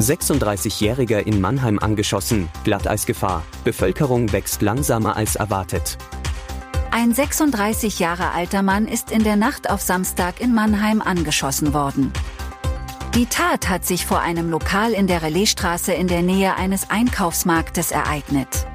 36-Jähriger in Mannheim angeschossen, Glatteisgefahr, Bevölkerung wächst langsamer als erwartet. Ein 36 Jahre alter Mann ist in der Nacht auf Samstag in Mannheim angeschossen worden. Die Tat hat sich vor einem Lokal in der Relaisstraße in der Nähe eines Einkaufsmarktes ereignet.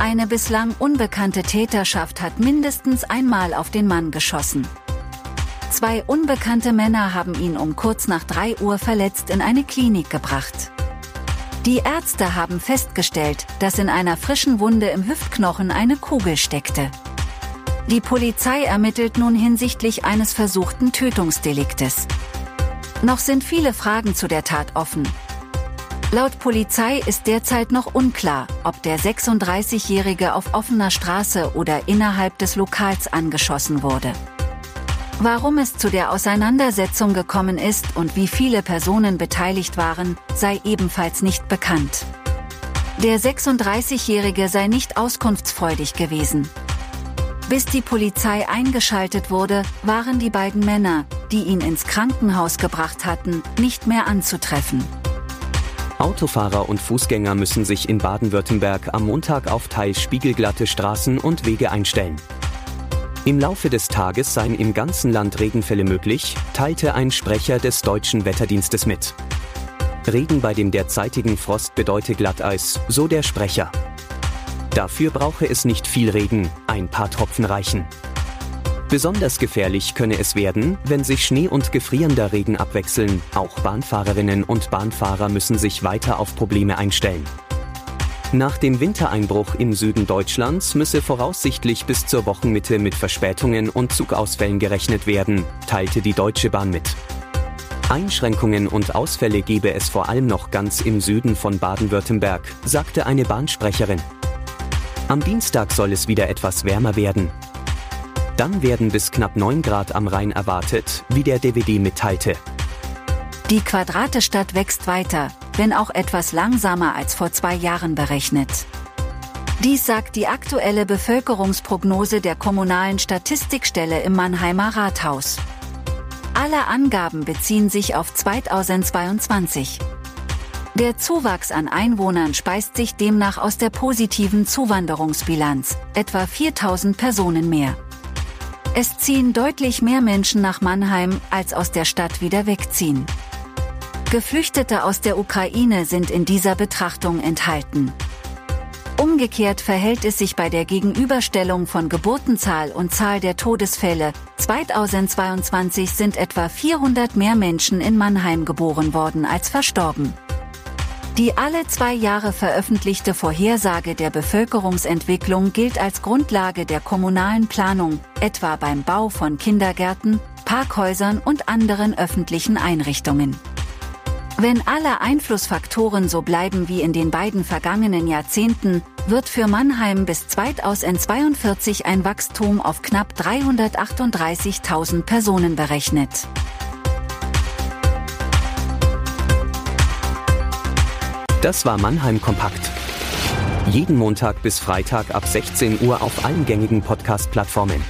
Eine bislang unbekannte Täterschaft hat mindestens einmal auf den Mann geschossen. Zwei unbekannte Männer haben ihn um kurz nach 3 Uhr verletzt in eine Klinik gebracht. Die Ärzte haben festgestellt, dass in einer frischen Wunde im Hüftknochen eine Kugel steckte. Die Polizei ermittelt nun hinsichtlich eines versuchten Tötungsdeliktes. Noch sind viele Fragen zu der Tat offen. Laut Polizei ist derzeit noch unklar, ob der 36-Jährige auf offener Straße oder innerhalb des Lokals angeschossen wurde. Warum es zu der Auseinandersetzung gekommen ist und wie viele Personen beteiligt waren, sei ebenfalls nicht bekannt. Der 36-Jährige sei nicht auskunftsfreudig gewesen. Bis die Polizei eingeschaltet wurde, waren die beiden Männer, die ihn ins Krankenhaus gebracht hatten, nicht mehr anzutreffen. Autofahrer und Fußgänger müssen sich in Baden-Württemberg am Montag auf teils spiegelglatte Straßen und Wege einstellen. Im Laufe des Tages seien im ganzen Land Regenfälle möglich, teilte ein Sprecher des deutschen Wetterdienstes mit. Regen bei dem derzeitigen Frost bedeute Glatteis, so der Sprecher. Dafür brauche es nicht viel Regen, ein paar Tropfen reichen. Besonders gefährlich könne es werden, wenn sich Schnee und gefrierender Regen abwechseln. Auch Bahnfahrerinnen und Bahnfahrer müssen sich weiter auf Probleme einstellen. Nach dem Wintereinbruch im Süden Deutschlands müsse voraussichtlich bis zur Wochenmitte mit Verspätungen und Zugausfällen gerechnet werden, teilte die Deutsche Bahn mit. Einschränkungen und Ausfälle gebe es vor allem noch ganz im Süden von Baden-Württemberg, sagte eine Bahnsprecherin. Am Dienstag soll es wieder etwas wärmer werden. Dann werden bis knapp 9 Grad am Rhein erwartet, wie der DVD mitteilte. Die Quadratestadt wächst weiter, wenn auch etwas langsamer als vor zwei Jahren berechnet. Dies sagt die aktuelle Bevölkerungsprognose der kommunalen Statistikstelle im Mannheimer Rathaus. Alle Angaben beziehen sich auf 2022. Der Zuwachs an Einwohnern speist sich demnach aus der positiven Zuwanderungsbilanz, etwa 4000 Personen mehr. Es ziehen deutlich mehr Menschen nach Mannheim, als aus der Stadt wieder wegziehen. Geflüchtete aus der Ukraine sind in dieser Betrachtung enthalten. Umgekehrt verhält es sich bei der Gegenüberstellung von Geburtenzahl und Zahl der Todesfälle. 2022 sind etwa 400 mehr Menschen in Mannheim geboren worden als verstorben. Die alle zwei Jahre veröffentlichte Vorhersage der Bevölkerungsentwicklung gilt als Grundlage der kommunalen Planung, etwa beim Bau von Kindergärten, Parkhäusern und anderen öffentlichen Einrichtungen. Wenn alle Einflussfaktoren so bleiben wie in den beiden vergangenen Jahrzehnten, wird für Mannheim bis 2042 ein Wachstum auf knapp 338.000 Personen berechnet. Das war Mannheim Kompakt. Jeden Montag bis Freitag ab 16 Uhr auf allen gängigen Podcast-Plattformen.